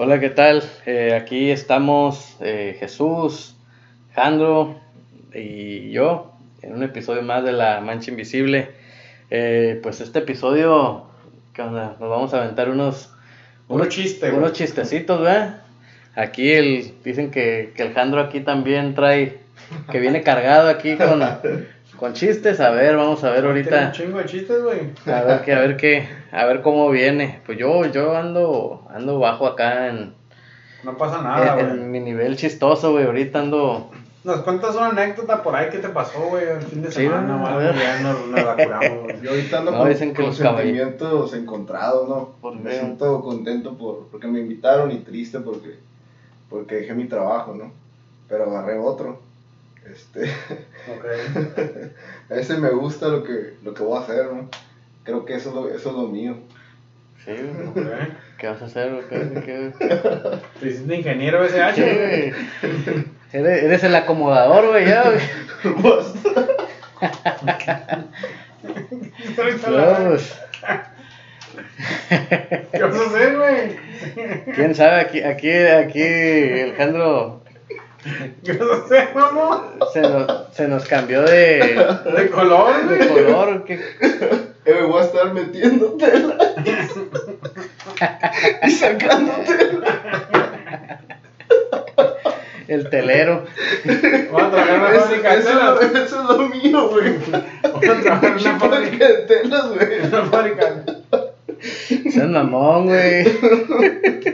Hola, ¿qué tal? Eh, aquí estamos eh, Jesús, Jandro y yo en un episodio más de La Mancha Invisible. Eh, pues este episodio, ¿qué onda? Nos vamos a aventar unos, Unos chistes, unos chistecitos, ¿verdad? Aquí el, dicen que, que el Jandro aquí también trae, que viene cargado aquí con, con chistes. A ver, vamos a ver ahorita. un chingo de chistes, güey. A ver qué, a ver qué, a ver cómo viene. Pues yo, yo ando, ando bajo acá en, No pasa nada, güey. en mi nivel chistoso, güey. Ahorita ando, Nos cuentas una anécdota por ahí que te pasó, güey, el fin de Sí, semana. Ya nos, nos la curamos, güey. Yo ahorita ando No, con, dicen que con los sentimientos encontrados, ¿no? ¿Por me siento contento por, porque me invitaron y triste porque, porque dejé mi trabajo, ¿no? Pero agarré otro. Este, Ok. a ese me gusta lo que, lo que voy a hacer, ¿no? Creo que eso es lo, eso es lo mío. sí, güey. ok. ¿Qué vas a hacer? güey? ¿Qué, qué? Te hiciste ingeniero SH, Sí, güey. Eres, eres el acomodador, güey, ya, güey. No, pues, ¿Qué vas a hacer, güey? quién sabe, aquí, aquí, aquí, el Jandro ¿Qué vas a hacer, mamá? se nos, se nos cambió de, De color, de color. ¿qué? Eh, me voy a estar metiendo tela y sacando tela. El telero. Vamos a trabajar en una Eso, fábrica de eso, telas. es lo- eso es lo mío, güey. Vamos a trabajar en Pinche una fábrica. de telas, güey. en una fábrica. Seas mamón, güey.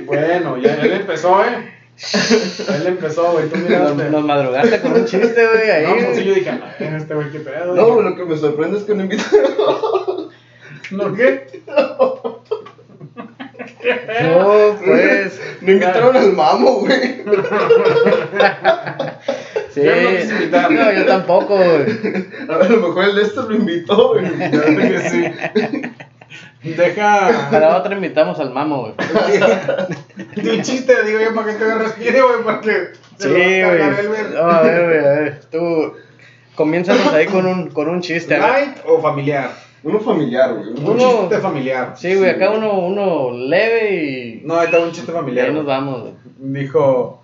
Bueno, ya él empezó, eh. Él empezó, güey. Tú miraste. nos madrugaste con un chiste, güey, ahí. No, pues yo dije, "A ver, este güey, qué pedo. No, lo que me sorprende es que no invitaron. ¿No qué? No, pues. No invitaron al mamo, güey. Sí. Yo no yo tampoco, güey. A lo mejor el de esto lo invitó, güey. Que sí. Deja. Para otra invitamos al mamo, güey. De un chiste, digo yo, para que te respire, güey, porque. Sí, a güey. güey. No, a ver, güey, a ver. Tú. Comiénzanos ahí con un, con un chiste, a. ¿Light o familiar? Uno familiar, güey. Un Uno- chiste familiar. Sí, güey, acá uno, uno leve y. No, ahí está un chiste y familiar. ahí nos vamos, güey. Dijo.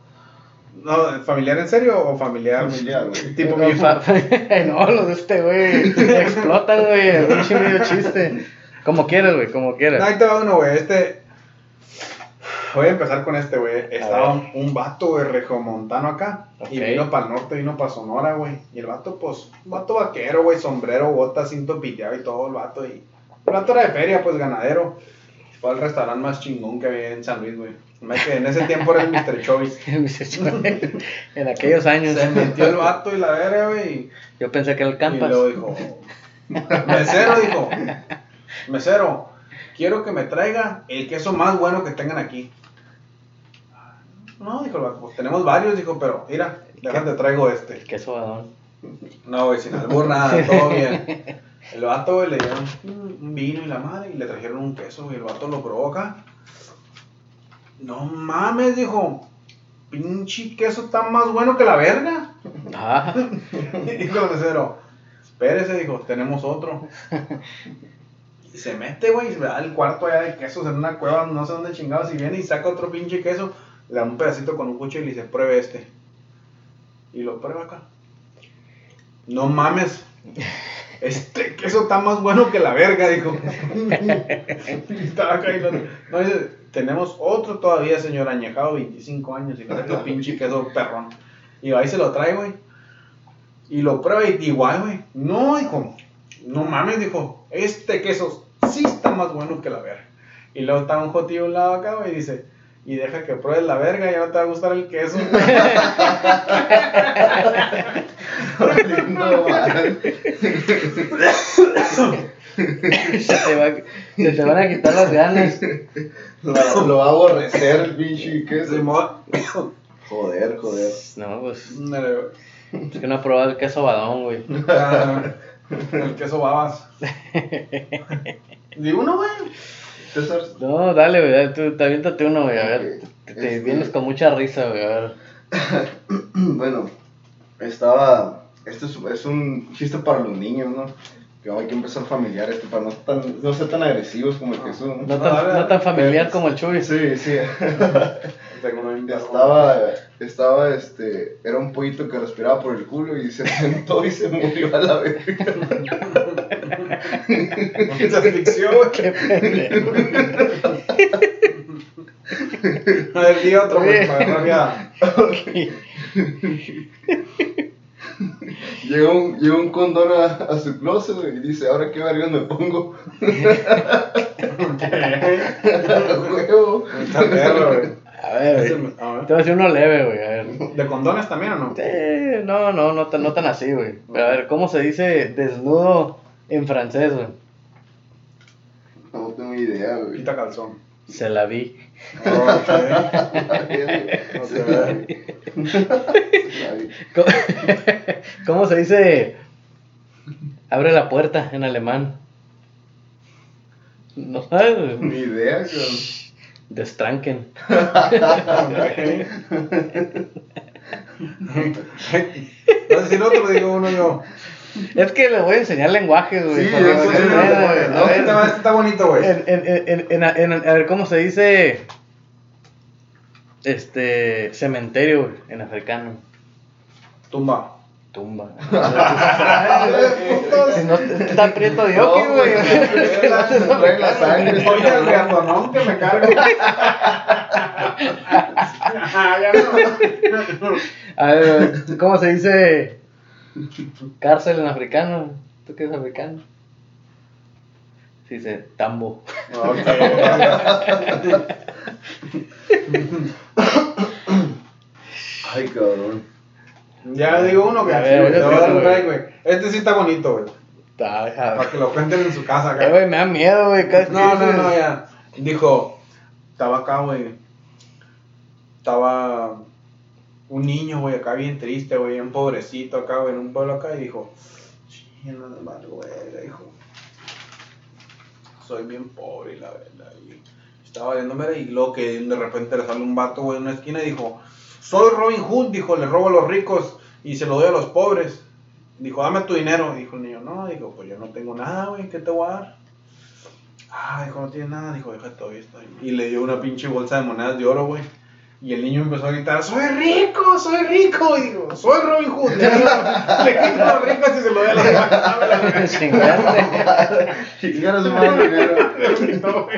No, ¿familiar en serio o familiar? Familiar, güey. Tipo No, mío. fa- no, los de este, güey. Explotan, güey. Un medio chiste. Como quieras, güey, como No, quieras. ahí te va uno, güey. Este. Voy a empezar con este, güey. Estaba un, vato, güey, regiomontano acá. Y vino para el norte, vino para Sonora, güey. Y el vato, pues, un vato vaquero, güey, sombrero, botas, cinto piteado y todo el vato. Y el vato era de feria, pues, ganadero. Fue al restaurante más chingón que había en San Luis, güey. En ese tiempo era el Mr. Choice. en aquellos años. Se metió el vato y la verga, güey. y- Yo pensé que era el Y Campas. luego dijo, mesero, dijo, mesero, quiero que me traiga el queso más bueno que tengan aquí. No, dijo el vato, pues tenemos varios, dijo, pero mira, déjate traigo este. El queso badón. No, güey, sin albur, nada, todo bien. El vato, güey, le dieron un vino y la madre y le trajeron un queso, y el vato lo provoca. No mames, dijo, pinche queso está más bueno que la verga. Ah, Dijo el mesero, espérese, dijo, tenemos otro. Y se mete, güey, y se da el cuarto allá de quesos en una cueva, no sé dónde chingados, y viene y saca otro pinche queso, le da un pedacito con un cuchillo y le dice, pruebe este. Y lo prueba acá. No mames. Este queso está más bueno que la verga, dijo. Estaba acá y lo- no, dice, tenemos otro todavía, señor, añejado, 25 años, y no qué pinche queso perrón. Y ahí se lo trae, güey. Y lo prueba y igual, güey. No, dijo. No mames, dijo. Este queso sí está más bueno que la verga. Y luego está un jotillo a un lado acá, güey, y dice, y deja que pruebes la verga, ya no te va a gustar el queso. No, man. se, te va, se te van a quitar las ganas. Lo, lo va a aborrecer el pinche queso. Joder, joder. No, pues. Es que no he probado el queso badón, güey. Ah, El queso babas. Di uno, güey. César, No, dale, güey. Tú, te aviéntate uno, güey. A ver. Te, te Este- vienes con mucha risa, güey. A ver. bueno, estaba. Esto es, es un chiste para los niños, ¿no? que hay que empezar familiar esto para no, tan, no ser tan agresivos como el Jesús. ¿no? No tan, no tan familiar como el Chuy. Sí, sí. Estaba, estaba, este, era un pollito que respiraba por el culo y se sentó y se murió a la vez. Asfixió, güey. Qué pendejo. A ver, di otro, güey, para no había- Llegó un, llegó un condón a, a su closet güey, y dice, ¿ahora qué verga me pongo? Huevo. Está perro, güey. A ver, güey. a ver. Te voy a decir uno leve, güey. A ver. ¿De condones también o no? Sí, no, no, no tan, no tan así, güey. Pero a ver, ¿cómo se dice desnudo en francés, güey? No tengo idea, güey. Quita calzón. Se la vi. Ok. ¿Cómo, cómo se dice abre la puerta en alemán? No sabes. Ni idea, cabrón. Destranken. ¿Vas a decir otro? Digo uno yo. Es que les voy a enseñar lenguaje, güey. Sí, para eso que sí, se no, güey. güey. No, A este está, este está bonito, güey. en, en, en, en, en- en- a ver, ¿cómo se dice? Este, cementerio, güey, en africano. Tumba. Tumba. Si no, está prieto de oki, güey. güey, la sangre. Oye, el gatonón que me cargo. Ah. A ver, güey, ¿cómo se dice cárcel en africano? ¿Tú qué es africano? Se dice tambo. Ay, cabrón. Ya digo uno que A ver, te yo voy a dar tengo, un güey. break, güey. Este sí está bonito, güey. Para que lo cuenten en su casa, Eh, güey, me da miedo, güey. No, no, no, ya. Dijo, estaba acá, güey. Estaba un niño, güey, acá bien triste, güey, un pobrecito acá, güey, en un pueblo acá, y dijo, chino de mal, güey, dijo, soy bien pobre, la verdad, y estaba viéndome, y luego que de repente le sale un vato, güey, en una esquina, y dijo, soy Robin Hood, dijo, le robo a los ricos, y se lo doy a los pobres. Dijo, dame tu dinero. Dijo el niño, no, dijo, pues yo no tengo nada, güey, ¿qué te voy a dar? Ah, dijo, no tiene nada. Dijo, déjate todavía está ahí. Y le dio una pinche bolsa de monedas de oro, güey. Y el niño empezó a gritar, soy rico, soy rico. Y dijo, soy Robin Hood. Le quito, le quito a los ricos y se lo doy a los pobres. Chingaste. Su dinero.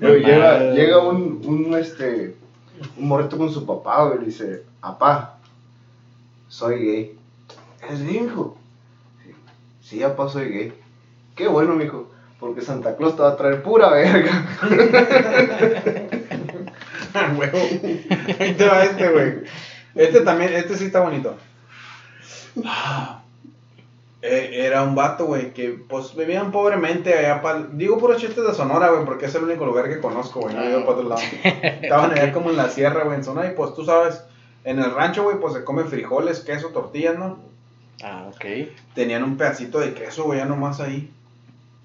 Pero llega, llega un, un, este, un morrito con su papá, y le dice, papá, soy gay. ¿Es hijo? Sí, sí, papá, soy gay. Qué bueno, mijo, porque Santa Claus te va a traer pura verga. Ah, huevo. Ahí te va este, güey. Este también, este sí está bonito. Ah, eh, Era un vato, güey, que pues vivían pobremente allá para... Digo puros chistes de Sonora, güey, porque es el único lugar que conozco, güey, no he ido para otro lado. Estaban allá como en la sierra, güey, en Sonora, y pues tú sabes, en el rancho, güey, pues se come frijoles, queso, tortillas, ¿no? Ah, ok. Tenían un pedacito de queso, güey, ya nomás ahí.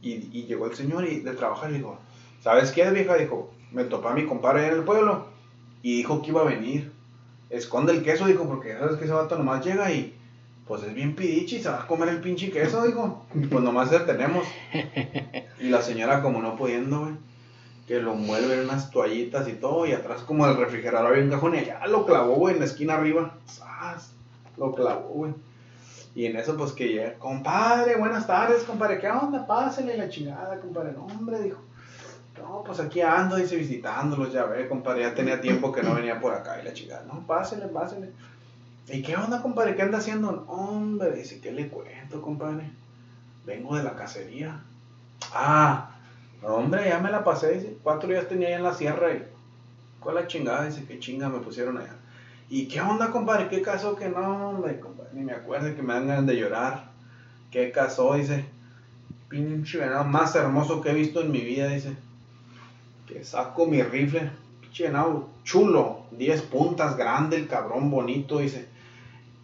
Y, y llegó el señor y de trabajar y dijo, ¿sabes qué, vieja? Dijo, me topé a mi compadre en el pueblo y dijo que iba a venir. Esconde el queso, dijo, porque sabes que ese vato nomás llega y pues es bien pidichi se va a comer el pinche queso, dijo. Pues nomás el tenemos. Y la señora como no pudiendo, güey, que lo envuelve en unas toallitas y todo y atrás como el refrigerador había un cajón y allá lo clavó, güey, en la esquina arriba. Lo clavó, güey. Y en eso, pues que llega, compadre, buenas tardes, compadre, ¿qué onda? Pásale la chingada, compadre. No, hombre, dijo. No, pues aquí ando, dice, visitándolos, ya ve, compadre, ya tenía tiempo que no venía por acá y la chingada. No, pásale, pásale. ¿Y qué onda, compadre? ¿Qué anda haciendo? Hombre, dice, ¿qué le cuento, compadre? Vengo de la cacería. Ah, hombre, ya me la pasé, dice, cuatro días tenía allá en la sierra y... ¿Cuál la chingada? Dice, ¿qué chinga me pusieron allá? ¿Y qué onda, compadre? ¿Qué casó? Que no, hombre, compadre, ni me acuerdo que me dan ganas de llorar. ¿Qué casó? Dice, pinche venado más hermoso que he visto en mi vida, dice. Que saco mi rifle, pinche venado chulo, 10 puntas, grande, el cabrón bonito, dice.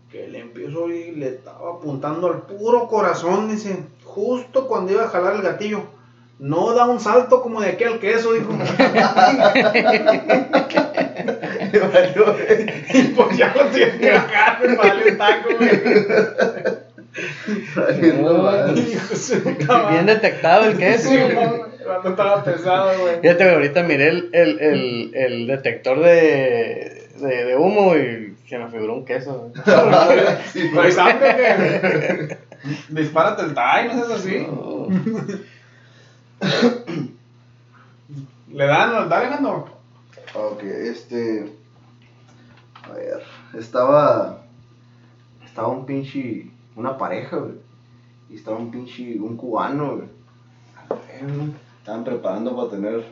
Que le empiezo y le estaba apuntando al puro corazón, dice. Justo cuando iba a jalar el gatillo. No da un salto como de aquí al queso, dijo. y pues ya lo que bajar, me valió un taco, güey. Bien detectado el queso. Sí, estaba pesado, güey. Fíjate, ahorita miré el, el, el, el detector de, de, de humo y se me figuró un queso. güey. Sí, ¿Traes sangre o qué? Dispárate el tie, no seas así. No. Le dan, dale, Gando. Ok, este. A ver, estaba. Estaba un pinche. Una pareja, güey. Y estaba un pinche. Un cubano, güey. A ver, güey, Estaban preparando para tener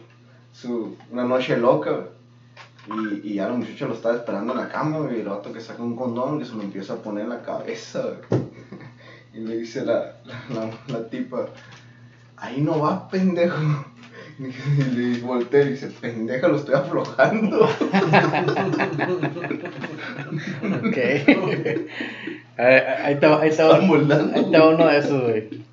su. Una noche loca, güey. Y, y ya la muchacha lo estaba esperando en la cama, güey. Y el vato que saca un condón que se lo empieza a poner en la cabeza, güey. Y le dice la, la, la, la tipa. Ahí no va, pendejo. Y le voltea y dice, pendeja, lo estoy aflojando. Ok. Ahí, va, ahí moldando. ahí va uno de esos, güey.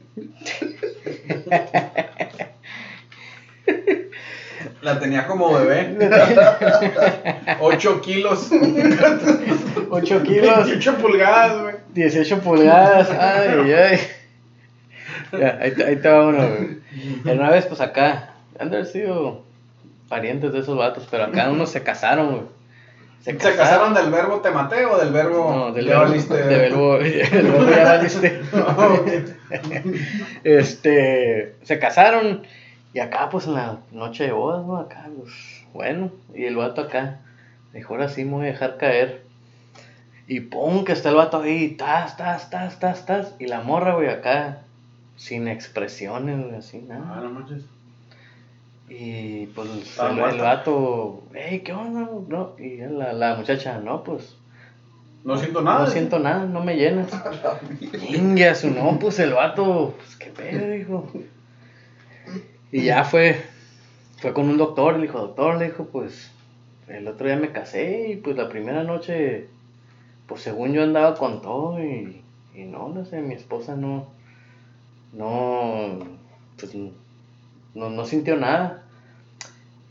La tenía como bebé. 8 kilos. 8 kilos, 18 pulgadas, güey. 18 pulgadas. Ay, ay. Ya, ahí, te, ahí te va uno, güey. Una vez, pues acá, han de haber sido parientes de esos vatos, pero acá unos se casaron, güey. ¿Se casaron del verbo te maté o del verbo No, del ya verbo, valiste? del verbo, del verbo ya valiste. Este, se casaron y acá pues en la noche de bodas, ¿no? Acá, pues, bueno, y el vato acá, dijo, ahora sí me voy a dejar caer. Y pum, que está el vato ahí, tas, tas, tas, tas, tas, y la morra, güey, acá, sin expresiones, güey, así, Ah, nada. no manches. Y pues el, el muerta. vato, hey, ¿qué onda? No, y la, la muchacha, no, pues, No siento nada. no siento nada, no me llenas. Inga, su no, pues el vato, pues qué pedo, dijo. Y ya fue, fue con un doctor, le dijo, doctor, le dijo, pues el otro día me casé y pues la primera noche, pues según yo andaba con todo y, y no, no sé, mi esposa no, no, pues no, no sintió nada.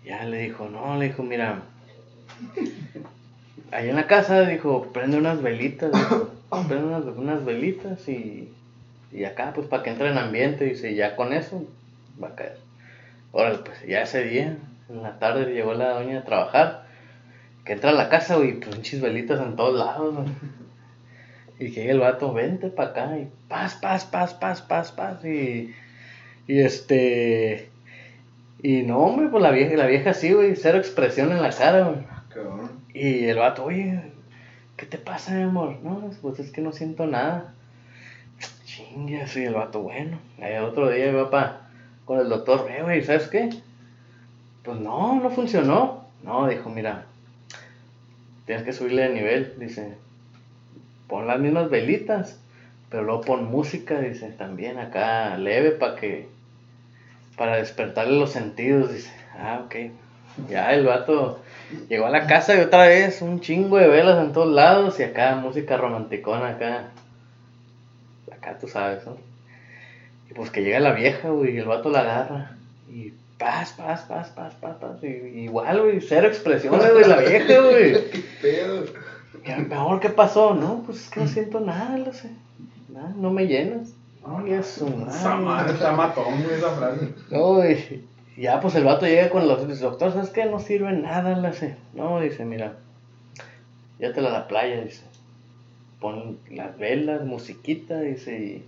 Ya le dijo, no, le dijo, mira, ahí en la casa, dijo, prende unas velitas, dijo, prende unas, unas velitas y, y acá, pues para que entre en ambiente, dice, y ya con eso va a caer. Órale, pues ya ese día, en la tarde llegó la doña a trabajar, que entra a la casa, güey, pues pinches velitas en todos lados, güey. Y que el vato, vente para acá, y paz, paz, paz, paz, paz, paz, y, y este, y no, hombre, pues la vieja, la vieja sí, güey, cero expresión en la cara, güey. Cabrón. Y el vato, oye, ¿qué te pasa, mi amor? No, pues es que no siento nada. Chingue, así el vato, bueno. Ahí otro día iba pa, con el doctor, eh, güey, ¿sabes qué? Pues no, no funcionó. No, dijo, mira, tienes que subirle de nivel, dice. Pon las mismas velitas, pero luego pon música, dice, también acá leve para que, para despertarle los sentidos, dice. Ah, ok. Ya el vato llegó a la casa y otra vez un chingo de velas en todos lados y acá música romanticona acá. Acá tú sabes, ¿no? Y pues que llega la vieja, güey, y el vato la agarra. Y paz, paz, paz, paz, paz, paz. Y, igual, güey, cero expresiones, güey, la vieja, güey. ¿Qué pedo? Y amor, ¿qué pasó? No, pues es que no siento nada, lo sé. Nada, no me llenas. Ay, su Esa madre está matón, güey, esa frase. No, y y ya pues el vato llega con los dice, doctor, ¿sabes qué? No sirve nada, le hace. No, dice, mira, llévatela a la playa, dice. Pon las velas, musiquita, dice, y,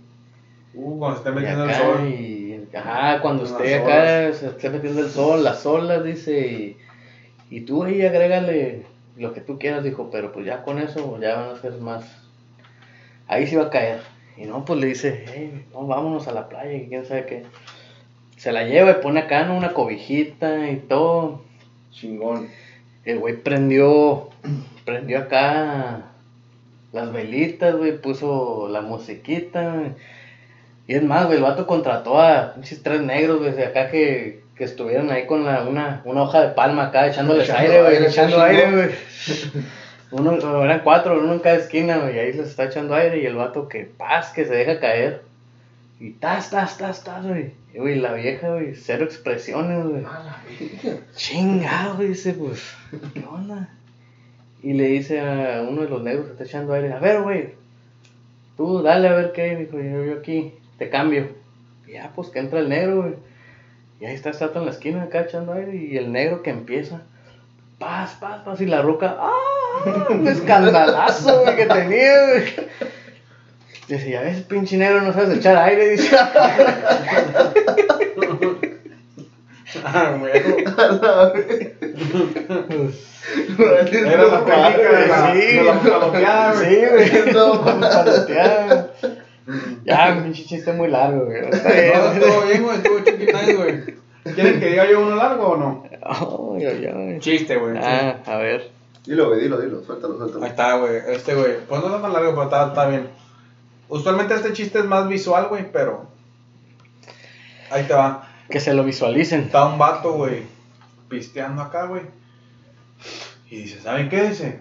Uh, cuando se esté y metiendo el sol. y, ajá, cuando esté acá, se esté metiendo el sol, las olas, dice, y, y tú ahí agrégale lo que tú quieras, dijo, pero pues ya con eso ya van a ser más, ahí sí va a caer. Y no, pues le dice, hey, no, vámonos a la playa, quién sabe qué. Se la lleva y pone acá, ¿no? Una cobijita y todo. Chingón. El güey prendió, prendió acá las velitas, güey, puso la musiquita. Y es más, güey, el vato contrató a pinches tres negros, güey, de acá que, que estuvieran ahí con la, una, una hoja de palma acá, echándoles Echando aire, güey, echando aire, güey. Uno, eran cuatro, uno en cada esquina, güey, y ahí les está echando aire y el vato que paz, que se deja caer. Y tas, tas, tas, tas, güey. Y, güey, la vieja, güey, cero expresiones, güey. Chingado, dice, pues, ¿qué onda? Y le dice a uno de los negros que está echando aire, a ver, güey, Tú, dale a ver qué, dijo, yo, yo aquí, te cambio. Y ya, pues que entra el negro, güey. Y ahí está el Sato en la esquina acá echando aire y el negro que empieza. Paz, paz, paz. Y la ruca, ¡ah! Un escandalazo, güey, que tenía, güey. Dice, ya ves, pinche negro, no sabes echar aire, dice. Ah, güey. Pues, Era la técnica de la, Sí. la paloteada. Sí, güey. Ya, pinche chiste muy largo, güey. Está No, bien. estuvo bien, güey, estuvo chiquitán, güey. ¿Quieren que diga yo uno largo o no? Ay, ay, ay. Chiste, güey. Ah, a ver. Dilo, güey, dilo, dilo, suéltalo, suéltalo. Ahí está, güey. Este, güey. Pues no está tan largo, pero está, está bien. Usualmente este chiste es más visual, güey, pero. Ahí te va. Que se lo visualicen. Está un vato, güey, pisteando acá, güey. Y dice, ¿saben qué? Dice,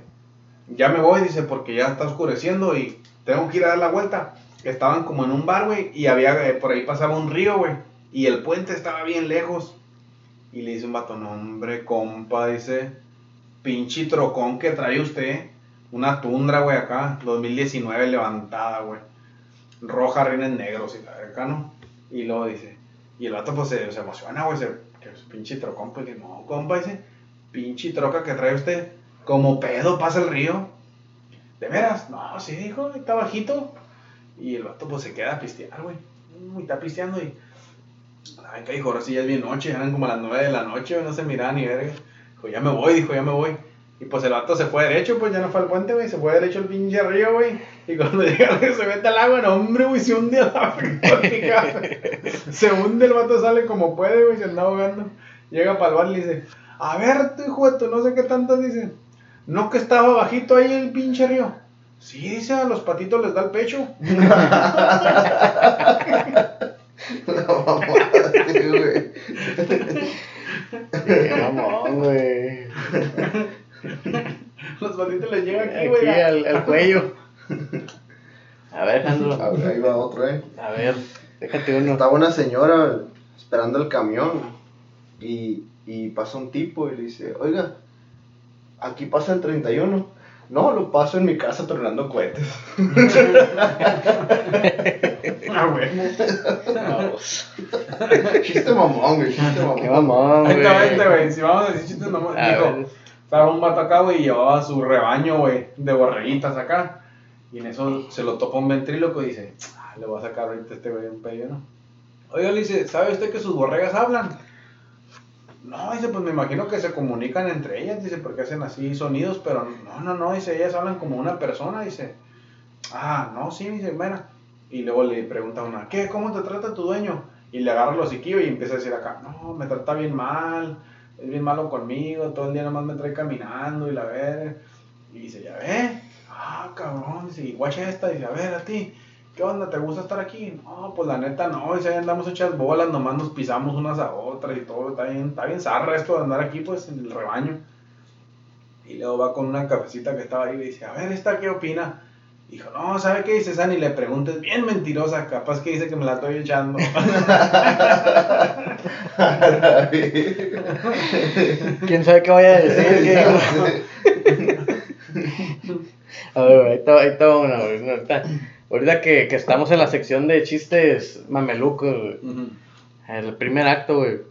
ya me voy, dice, porque ya está oscureciendo y tengo que ir a dar la vuelta. Estaban como en un bar, güey, y había, eh, por ahí pasaba un río, güey. Y el puente estaba bien lejos. Y le dice un vato, no, hombre, compa, dice, pinche trocón que trae usted. Una tundra, güey, acá, 2019 levantada, güey. Roja, rines negros y la acá, ¿no? Y luego dice, y el vato pues se, emociona, güey, se, que pinche trocón, pues no, compa, dice, pinche troca que trae usted, como pedo pasa el río. ¿De veras? No, sí, dijo, está bajito. Y el vato pues se queda a pistear, güey. Y está pisteando y... Ay, que dijo, ahora sí ya es bien noche, eran como las nueve de la noche, no se miraba ni verga. Dijo, ya me voy, dijo, ya me voy. Y pues el vato se fue derecho, pues ya no fue al puente, güey, se fue derecho al pinche río, güey. Y cuando llega, se mete al agua, no, hombre, güey, se hunde al agua. se hunde, el vato sale como puede, güey, se anda ahogando. Llega para el bar y dice, a ver, tu hijo de tu, no sé qué tanto dice. No que estaba bajito ahí el pinche río. Sí, dice, a los patitos les da el pecho. No, mamaste, güey. Qué mamón, güey. Los patitos les llega aquí, Aquí güey. al, al cuello. A ver, A Jandro. ver, Ahí va otro, eh. A ver, déjate uno. Estaba una señora esperando el camión y, y pasa un tipo y le dice, oiga, aquí pasa el 31. No, lo paso en mi casa tronando cohetes. Ah, güey. Vamos. chiste mamón, güey, chiste mamón. Qué mamón, güey. este, güey. Si vamos a decir chistes nomás. A Dijo, estaba un vato acá, güey, y llevaba su rebaño, güey, de borreguitas acá. Y en eso se lo topa un ventríloco y dice, ah, le voy a sacar ahorita a este güey un pello, ¿no? Oiga, le dice, ¿sabe usted que sus borregas hablan? No, dice, pues me imagino que se comunican entre ellas, dice, porque hacen así sonidos, pero no, no, no, dice, ellas hablan como una persona, dice. Ah, no, sí, dice, bueno. Y luego le pregunta a una, ¿qué? ¿Cómo te trata tu dueño? Y le agarra el hociquillo y empieza a decir acá, no, me trata bien mal, es bien malo conmigo, todo el día nomás me trae caminando y la ver. Y dice, ya ve, ah, cabrón, dice, guacha esta, dice, a ver, a ti, ¿qué onda? ¿Te gusta estar aquí? No, pues la neta no, dice, ahí andamos hechas bolas, nomás nos pisamos unas a otras y todo, está bien, está bien zarra esto de andar aquí, pues, en el rebaño. Y luego va con una cafecita que estaba ahí y le dice, a ver, ¿esta qué opina? Dijo, no, ¿sabe qué dice San? Y le pregunta, es bien mentirosa, capaz que dice que me la estoy echando. ¿Quién sabe qué vaya a decir? A ver, ahí está, ahí está una, güey. Ahorita, que, que estamos en la sección de chistes mamelucos, güey. Ujú, El primer acto, güey.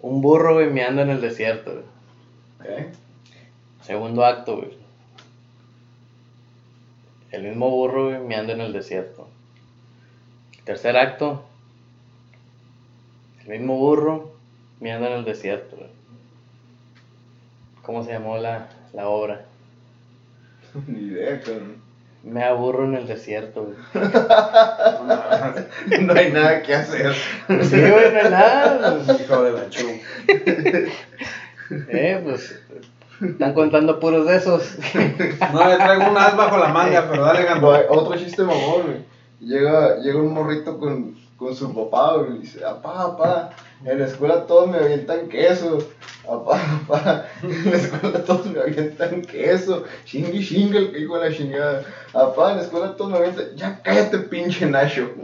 Un burro, güey, meando en el desierto, güey. Ok. Segundo acto, güey. El mismo burro, güey, meando en el desierto. Tercer acto. El mismo burro meando en el desierto, güey. ¿Cómo se llamó la, la obra? Ni idea, cabrón. Me aburro en el desierto, güey. No hay nada que hacer. Sí, güey, no hay nada. pues, Hijo de la chu. Eh, pues. Están contando puros de esos. No, le traigo un as bajo la manga, pero dale, hay Otro chiste mamón, güey. Llega, llega un morrito con, con su papá, güey, y dice, apá, apá, en la escuela todos me avientan queso. Apá, apá, en la escuela todos me avientan queso. Chingue, chingue, el hijo de la chingada. Apá, en la escuela todos me avientan, ya cállate, pinche Nacho.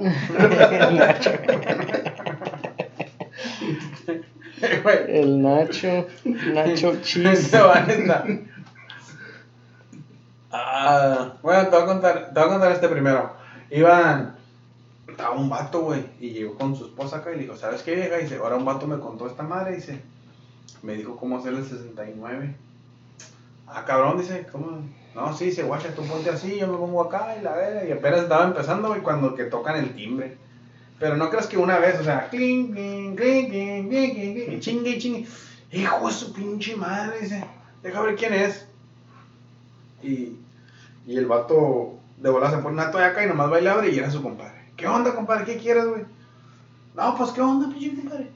Güey, El Nacho. Nacho Cheese. Ah, bueno, te voy, a contar, te voy a contar este primero. Iban. Estaba un vato, güey. Y llegó con su esposa acá y le dijo: ¿Sabes qué, vieja? Dice: Ahora un vato me contó esta madre. Dice: Me dijo cómo hacer el 69. Ah, cabrón, dice: ¿Cómo? No, sí, dice: Guacha, tú ponte así. Yo me pongo acá y la verga. Y apenas estaba empezando, güey, cuando que tocan el timbre. Pero no creas que una vez, o sea, clink, clink, clink, clink, clink, clink, y chingue, y chingue. Hijo de su pinche madre, dice. Deja ver quién es. Y, y el vato de bola se pone una toalla acá y nomás y abre y era su compadre. ¿Qué onda, compadre? ¿Qué quieres, güey? No, pues, ¿qué onda, pinche compadre?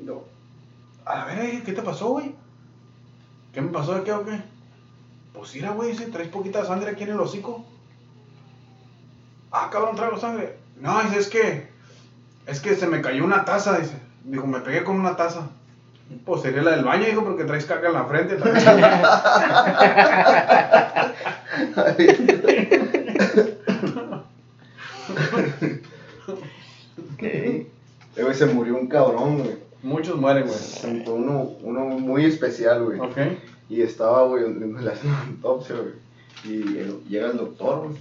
Y luego, a ver, ¿qué te pasó, güey? ¿Qué me pasó de qué o qué? Pues mira, güey, dice, traes poquita sangre aquí en el hocico. Ah, cabrón, traigo sangre. No, dice, es que, es que se me cayó una taza, dice. Dijo, me pegué con una taza. Pues sería la del baño, dijo, porque traes caca en la frente. también. Ok. Eh, güey, se murió un cabrón, güey. Muchos mueren, güey. Uno, uno muy especial, güey. Ok. Y estaba, güey, donde le hacen autopsia, güey. Y el- llega el doctor, güey.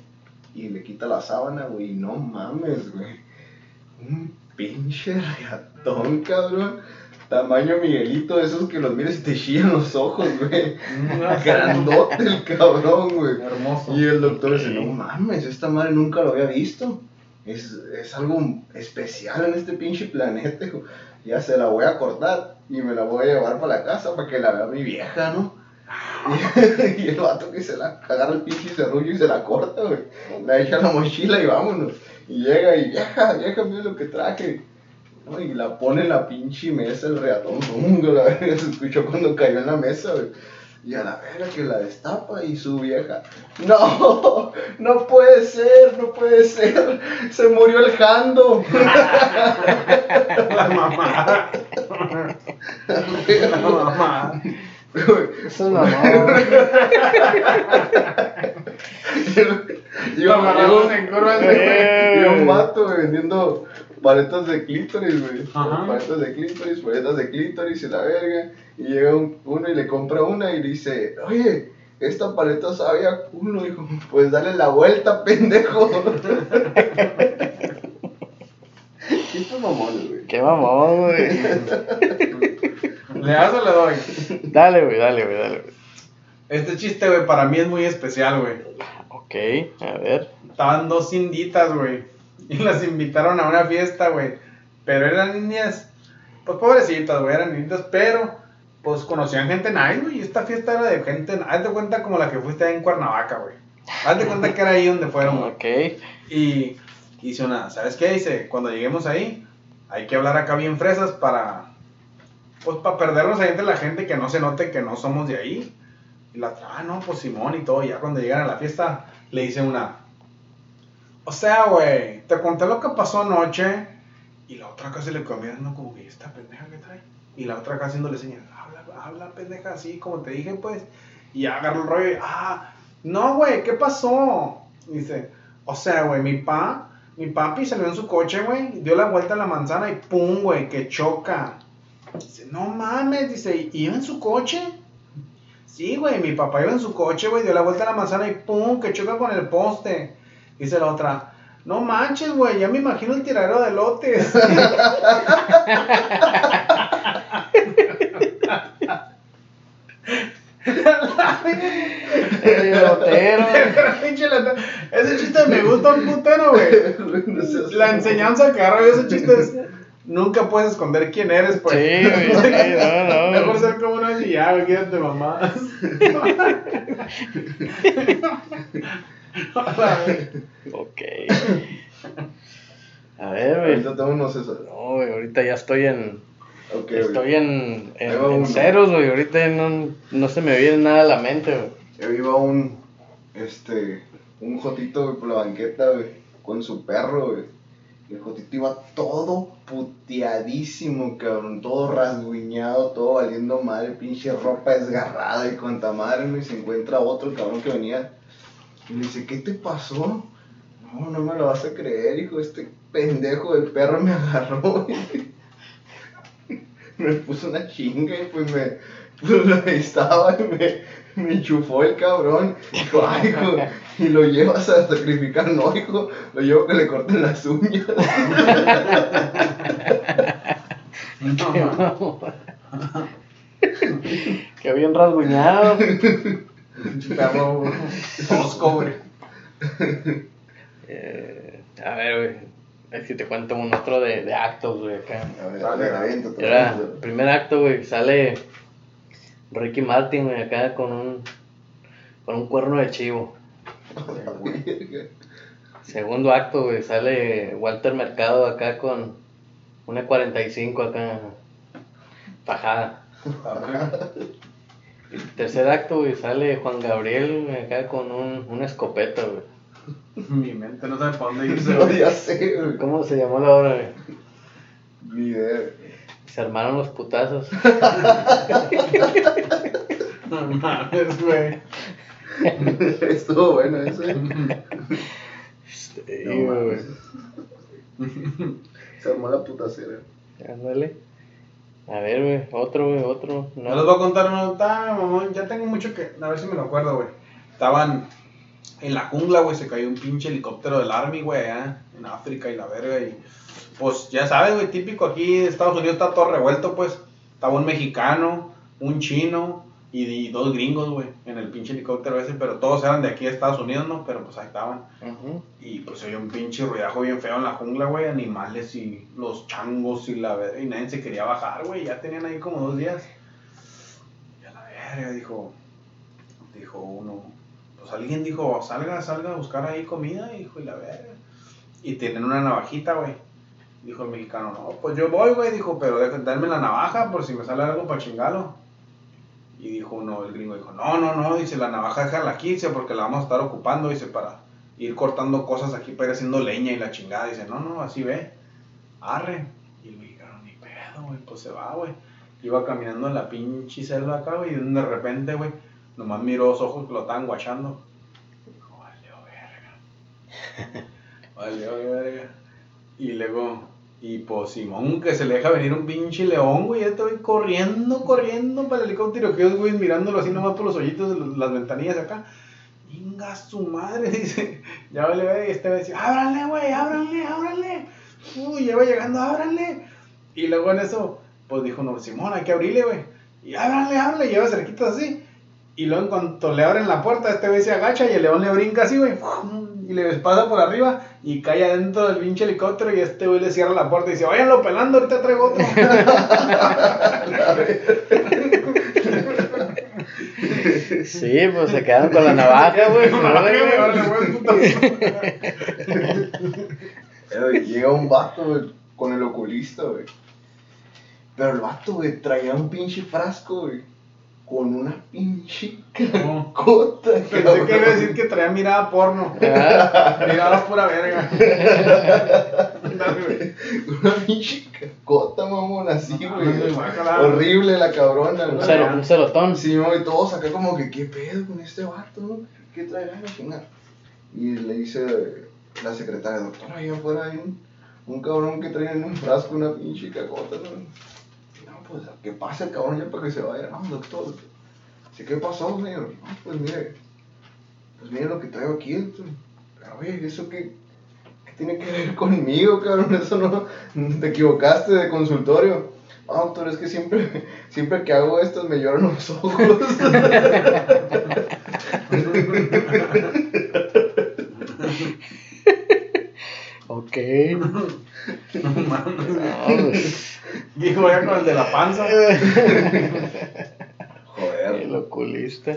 Y le quita la sábana, güey. y No mames, güey. Un pinche ratón, cabrón. Tamaño Miguelito, esos que los miras y te chillan los ojos, güey. Grandote el cabrón, güey. Hermoso. Y el doctor dice, no mames, esta madre nunca lo había visto. Es, es algo especial en este pinche planeta. hijo. Ya se la voy a cortar y me la voy a llevar para la casa para que la vea mi vieja, ¿no? Y, el vato que se la agarra el pinche serrullo y se la corta, güey. La echa a la mochila y vámonos. Y llega y vieja, vieja, mira lo que traje. ¿no? Y la pone en la pinche mesa el reatón. La verga, se escuchó cuando cayó en la mesa, güey. Y a la verga que la destapa y su vieja. No, no puede ser, no puede ser. Se murió el jando. La mamá. La mamá. Eso es mamón. y Lo un, agarraron vato güey, vendiendo paletas de clítoris, güey. Paletas de clítoris, paletas de clítoris y la verga. Y llega un- uno y le compra una y dice, oye, esta paleta sabe a culo, hijo. Pues dale la vuelta, pendejo. ¿Qué mamón, güey? Qué mamón, güey. ¿Le das o le doy? Dale, güey, dale, güey, dale, güey. Este chiste, güey, para mí es muy especial, güey. Ok, a ver. Estaban dos inditas, güey. Y las invitaron a una fiesta, güey. Pero eran niñas, pues pobrecitas, güey, eran niñitas, pero pues conocían gente nice, güey. Y esta fiesta era de gente, haz de cuenta como la que fuiste ahí en Cuernavaca, güey. Haz de cuenta que era ahí donde fueron, güey. Ok. Y hice una, ¿sabes qué? Dice, cuando lleguemos ahí, hay que hablar acá bien fresas para, pues para perdernos ahí entre la gente que no se note que no somos de ahí. Y la otra, ah, no, pues Simón y todo. Y ya cuando llegan a la fiesta, le dice una, o sea, güey, te conté lo que pasó anoche. Y la otra casi le quedó mirando como que esta pendeja que trae. Y la otra acá haciéndole señas, habla, habla pendeja así, como te dije, pues. Y agarró el rollo y, ah, no, güey, ¿qué pasó? Dice, o sea, güey, mi pa, mi papi salió en su coche, güey, dio la vuelta a la manzana y pum, güey, que choca. Dice, no mames, dice, ¿iba en su coche? Sí, güey, mi papá iba en su coche, güey, dio la vuelta a la manzana y pum, que choca con el poste. Dice la otra, no manches, güey, ya me imagino el tiradero de lotes. El lata. Ese chiste me gusta un putero, güey. La enseñanza que agarro de ese chiste es, nunca puedes esconder quién eres, pues. Sí, güey, sí, no, no. Mejor ser como una güey, quédate mamás. Ok. A ver, güey. Ahorita tengo unos esos. No, güey, ahorita ya estoy en. Güey. Estoy en, en, ceros, güey. Ahorita no, no se me viene nada a la mente, güey. Yo iba un, este, un jotito, güey, por la banqueta, güey, con su perro, güey. Y el jotito iba todo puteadísimo, cabrón, todo rasguñado, todo valiendo madre, pinche ropa desgarrada y cuanta madre, güey, se encuentra otro cabrón que venía y le dice, ¿qué te pasó? No, no me lo vas a creer, hijo, este pendejo del perro me agarró, me puso una chinga y pues me, pues ahí estaba y me, me enchufó el cabrón. Dijo, ay, hijo, y lo llevas a sacrificar, no, hijo, lo llevo que le corten las uñas. Mamón. Qué bien rasguñado. Pinche perro tosco, güey. Eh, a ver, güey. Es que te cuento un otro de, de actos, güey, acá. A ver, a ver, aviéntate, Era, aviéntate. primer acto, güey, sale Ricky Martin, güey, acá con un, con un cuerno de chivo. Segundo acto, güey, sale Walter Mercado acá con una 45 acá, fajada. Tercer acto, güey, sale Juan Gabriel güey, acá con un, una escopeta, güey. Mi mente no sabe para dónde irse, No, güey. ya sé, güey. ¿Cómo se llamó la obra, güey? Ni idea. Se armaron los putazos. No mames, güey. Estuvo bueno eso. ¿eh? Sí, No güey. Se armó la putacera. Ándale. A ver, güey, otro, güey, otro. No les voy a contar una está, mamón, ya tengo mucho que, a ver si me lo acuerdo, güey. Estaban en la jungla, güey, se cayó un pinche helicóptero del Army, güey, allá en África y la verga y pues ya sabes, güey, típico aquí Estados Unidos está todo revuelto, pues. Estaba un mexicano, un chino y, y dos gringos, güey, en el pinche helicóptero ese, pero todos eran de aquí de Estados Unidos, ¿no? Pero pues ahí estaban. Ujú. Y pues había un pinche ruidajo bien feo en la jungla, güey, animales y los changos y la verga, y nadie se quería bajar, güey, ya tenían ahí como dos días. Y a la verga, dijo, dijo uno, pues alguien dijo, salga, salga a buscar ahí comida, hijo, y la verga. Y tienen una navajita, güey. Dijo el mexicano, no, pues yo voy, güey, dijo, pero déjame darme la navaja por si me sale algo para chingalo. Y dijo uno, el gringo dijo, no, no, no, dice, la navaja déjala aquí, dice, porque la vamos a estar ocupando, dice, para ir cortando cosas aquí para ir haciendo leña y la chingada. Dice, no, no, así ve, arre. Y el mexicano, ni pedo, güey, pues se va, güey. Iba caminando en la pinche selva acá, güey, y de repente, güey, nomás miró los ojos que lo estaban guachando. Dijo, valió verga. Valió verga. Y luego, y pues Simón, que se le deja venir un pinche león, güey, ya estoy corriendo, corriendo para el helicóptero, que güey, mirándolo así nomás por los hoyitos de las ventanillas acá. Inga su madre, dice. Ya vale, verga, y este va a decir, ábranle, güey, ábranle, ábranle. Uy, ya llegando, ábranle. Y luego en eso, pues dijo, no, Simón, hay que abrirle, güey. Y ábranle, ábranle, lleva cerquitas así. Y luego en cuanto le abren la puerta, este güey se agacha y el león le brinca así, güey. Y le pasa por arriba y cae adentro del pinche helicóptero y este güey le cierra la puerta y dice, váyanlo pelando, ahorita traigo otro. Sí, pues se quedaron con la navaja, güey. Eh, güey, Llega un vato, güey, con el oculista, güey. Pero el vato, güey, traía un pinche frasco, güey. Con una pinche No. cota, Pensé que iba a decir que traía mirada porno. Ah, Mirada pura verga. Güey. Una pinche cacota, mamón, así, güey. Guácala. Horrible la cabrona, un, güey. cero- un celotón. Sí, güey, todos acá como que, ¿qué pedo con este vato? no? ¿Qué traerá la chingada? Y le dice la secretaria, doctora, allá afuera hay un, un cabrón que trae en un frasco una pinche cacota, ¿no? Pues, ¿qué pasa el cabrón ya para que se vaya? No, doctor. Dice, ¿qué pasó, señor? No, pues mire, pues mire lo que traigo aquí, doctor. Pero, oye, ¿eso qué, qué tiene que ver conmigo, cabrón? Eso no, te equivocaste de consultorio. No, doctor, es que siempre, siempre que hago esto me lloran los ojos. Ok. No mames. Dijo ya con el de la panza. el Joder. oculista.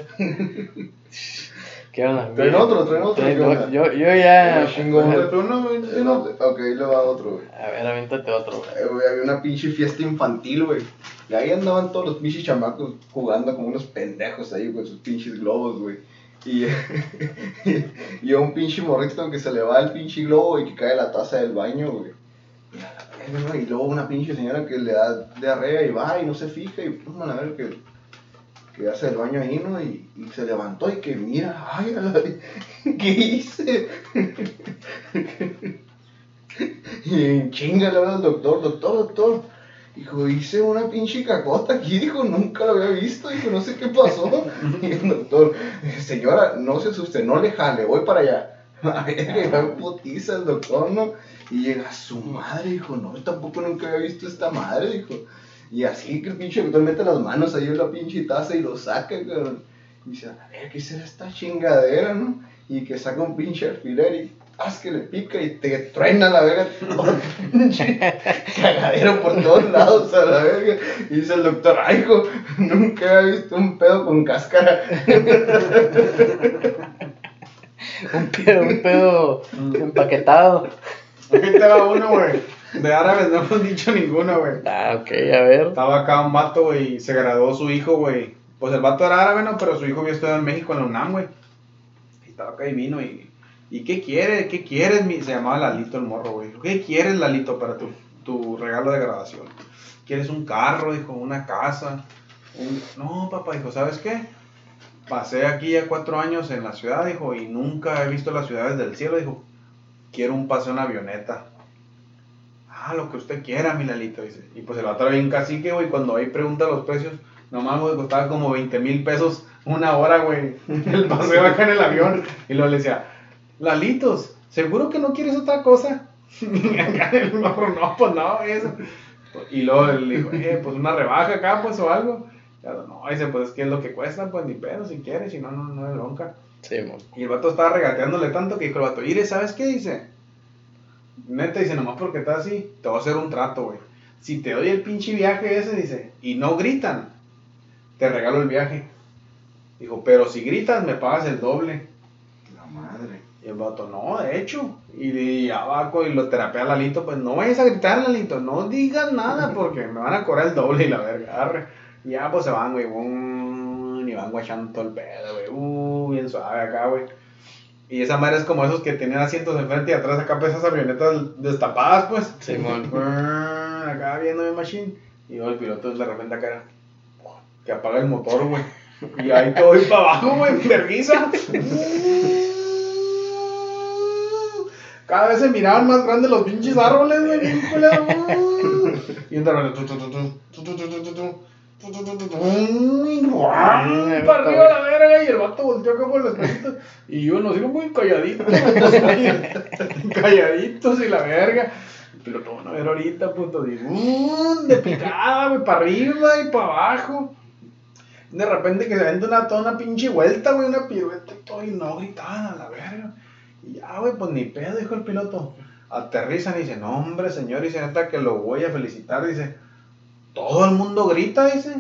¿Qué onda? Traen otro, traen otro, Traen otro. Yo, yo ya. Chingón. Pero tú no, güey, Eh, tú no, no. Ok, ahí le va otro, güey. A ver, aviéntate otro, güey. Eh, güey, Había una pinche fiesta infantil, güey. Y ahí andaban todos los pinches chamacos jugando como unos pendejos ahí con sus pinches globos, güey. Y, y a un pinche morrito que se le va el pinche globo y que cae la taza del baño, güey. Y, luego una pinche señora que le da diarrea y va y no se fija y pum, a ver que, que hace el baño ahí, ¿no? Y, se levantó y que mira, ay, ¿qué hice? y chinga le habla al doctor, doctor, doctor. Dijo, hice una pinche cacota aquí, dijo, nunca lo había visto, dijo, no sé qué pasó. Y el doctor, señora, no se asuste, no le jale, voy para allá. A ver, llega putiza el doctor, ¿no? Y llega su madre, dijo, no, tampoco nunca había visto esta madre, dijo. Y así que el pinche doctor mete las manos ahí en la pinche taza y lo saca, cabrón. Y dice, a ver, ¿qué será esta chingadera, no? Y que saca un pinche alfiler y haz que le pica y te truena la verga. cagadero por todos lados a la verga. Y dice el doctor, ay, hijo, nunca había visto un pedo con cáscara. Un pedo, un pedo empaquetado. Aquí te va uno, güey. De árabes no hemos dicho ninguno, güey. Ah, ok, a ver. Estaba acá un vato, güey, y se graduó su hijo, güey. Pues el vato era árabe, ¿no? Pero su hijo había estudiado en México, en la UNAM, güey. Y estaba acá y vino y... ¿Y qué quieres? ¿Qué quieres? mi-?" Se llamaba Lalito el morro, güey. ¿Qué quieres, Lalito, para tu, tu regalo de graduación? ¿Quieres un carro? Dijo, una casa. Un... No, papá, dijo, ¿sabes qué? Pasé aquí ya cuatro años en la ciudad, dijo, y nunca he visto las ciudades del cielo, dijo. Quiero un paseo en avioneta. Ah, lo que usted quiera, mi Lalito, dice. Y pues el vato era bien cacique, güey, cuando ahí pregunta los precios, nomás, güey, costaba como 20 mil pesos una hora, güey, el paseo acá en el avión. Y luego le decía, Lalitos, ¿seguro que no quieres otra cosa? Y acá el morro, no, pues no, eso. Y luego le dijo, eh, pues una rebaja acá, pues, o algo. Y vato, no, dice, pues es que es lo que cuesta, pues ni pedo, si quieres, si no, no, no hay bronca. Sí. Y el vato estaba regateándole tanto que dijo el vato, Ire, ¿sabes qué? Dice, neta, dice, nomás porque estás así, te voy a hacer un trato, güey. Si te doy el pinche viaje ese, dice, y no gritan, te regalo el viaje. Dijo, pero si gritas, me pagas el doble. La madre. Y el vato, no, de hecho. Y de abajo y lo terapea a Lalito, pues no vayas a gritar, Lalito, no digas nada porque me van a cobrar el doble y la verga. arre. Y ya pues se van, güey, y van guachando todo el pedo, güey, uh, bien suave acá, güey. Y esa madre es como esos que tenían asientos enfrente y atrás acá, pues esas avionetas destapadas, pues. Simón. Brrr, acá viendo mi machine. Y luego el piloto de repente acá era, que apaga el motor, güey. Y ahí todo ir para abajo, güey, vergüenza. Cada vez se miraban más grandes los pinches árboles, güey, bien. Y de para arriba la verga y el vato volteó como los pelitos. Y yo nos digo muy calladitos. calladitos y la verga. Pero lo van a ver ahorita, puto. De, uh, de picada, güey, para arriba y para abajo. De repente que se vende una, toda una pinche vuelta, güey, una pirueta y todo. Y no gritaban a la verga. Y ya, güey, pues ni pedo, dijo el piloto. Aterrizan y dicen, no, hombre, señor, y se neta que lo voy a felicitar. Dice, todo el mundo grita, dice.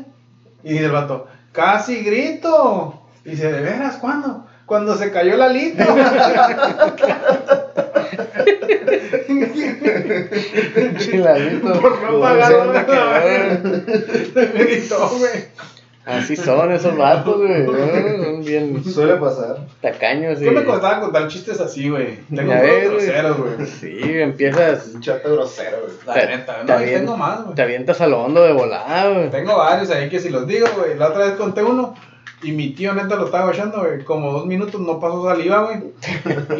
Y dice el vato, casi grito. Dice, ¿de veras? ¿Cuándo? Cuando se cayó la lito. Chiladito. Por no pagar ¿dónde la. Gritó, güey. Así son esos vatos, güey. ¿no? Son bien Suele pasar. tacaños y... Yo me costaba contar chistes así, güey. Tengo güey. groseros, güey. Sí, empiezas... Un chato grosero, güey. La Te- neta, no, tengo más, güey. Te avientas a lo hondo de volada, güey. Tengo varios ahí que si los digo, güey. La otra vez conté uno y mi tío neta lo estaba echando, güey. Como dos minutos no pasó saliva, güey.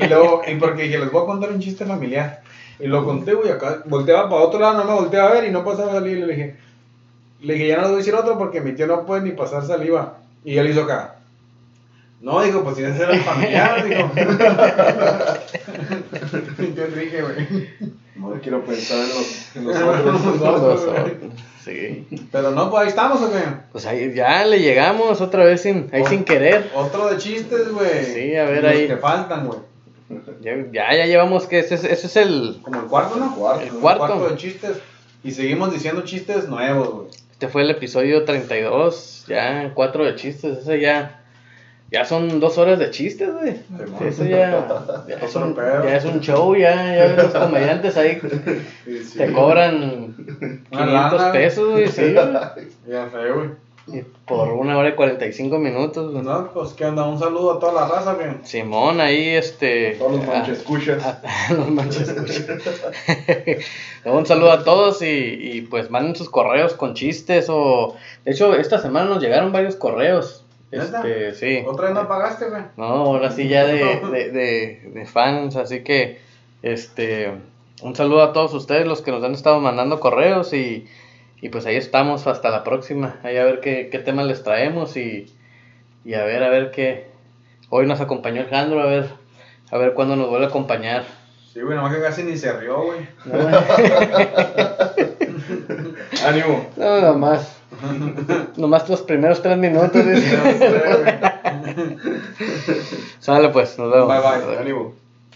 Y luego, y porque dije, les voy a contar un chiste familiar. Y lo conté, güey, acá volteaba para otro lado, no me volteaba a ver y no pasaba saliva. Y le dije, le dije, ya no les voy a decir otro porque mi tío no puede ni pasar saliva. Y él hizo acá. No, dijo, pues si ese era el familiar, dijo. mi tío Enrique, güey. No quiero pensar en los, en los otros. Sí. Pero no, pues ahí estamos, ¿o qué? Pues ahí ya le llegamos otra vez sin, ahí sin querer. Otro de chistes, güey. Sí, a ver Los ahí. que faltan, güey. Ya, ya, ya llevamos que ese, es- ese es el... Como el cuarto, ¿no? Cuarto. El cuarto. de chistes. Y seguimos diciendo chistes nuevos, güey. Este fue el episodio 32, ya cuatro de chistes, ese ya... Ya son dos horas de chistes, güey. Simón. Eso ya, ya, es un, ya es un show, ya, ya los comediantes ahí te cobran Una 500 lana. pesos, güey, sí. Ya sé, güey. Y por una hora y 45 minutos, güey. No, pues qué onda, un saludo a toda la raza, güey. Simón, ahí este... Todos los manches escuchas. a- los manches escuchas. Un saludo a todos y, y pues manden sus correos con chistes o... De hecho, esta semana nos llegaron varios correos. Este, sí. Otra vez no pagaste, güey. No, ahora sí ya de, de, de, de fans, así que este un saludo a todos ustedes los que nos han estado mandando correos y, y pues ahí estamos hasta la próxima. Ahí a ver qué, qué temas les traemos y, y a ver, a ver qué. Hoy nos acompañó Alejandro, a ver, a ver cuándo nos vuelve a acompañar. Sí, güey, nomás que casi ni se rió, güey. No, Ánimo. no, nomás. Nomás los primeros tres minutos. dice. Sale pues, nos vemos. Bye, bye. Ánimo.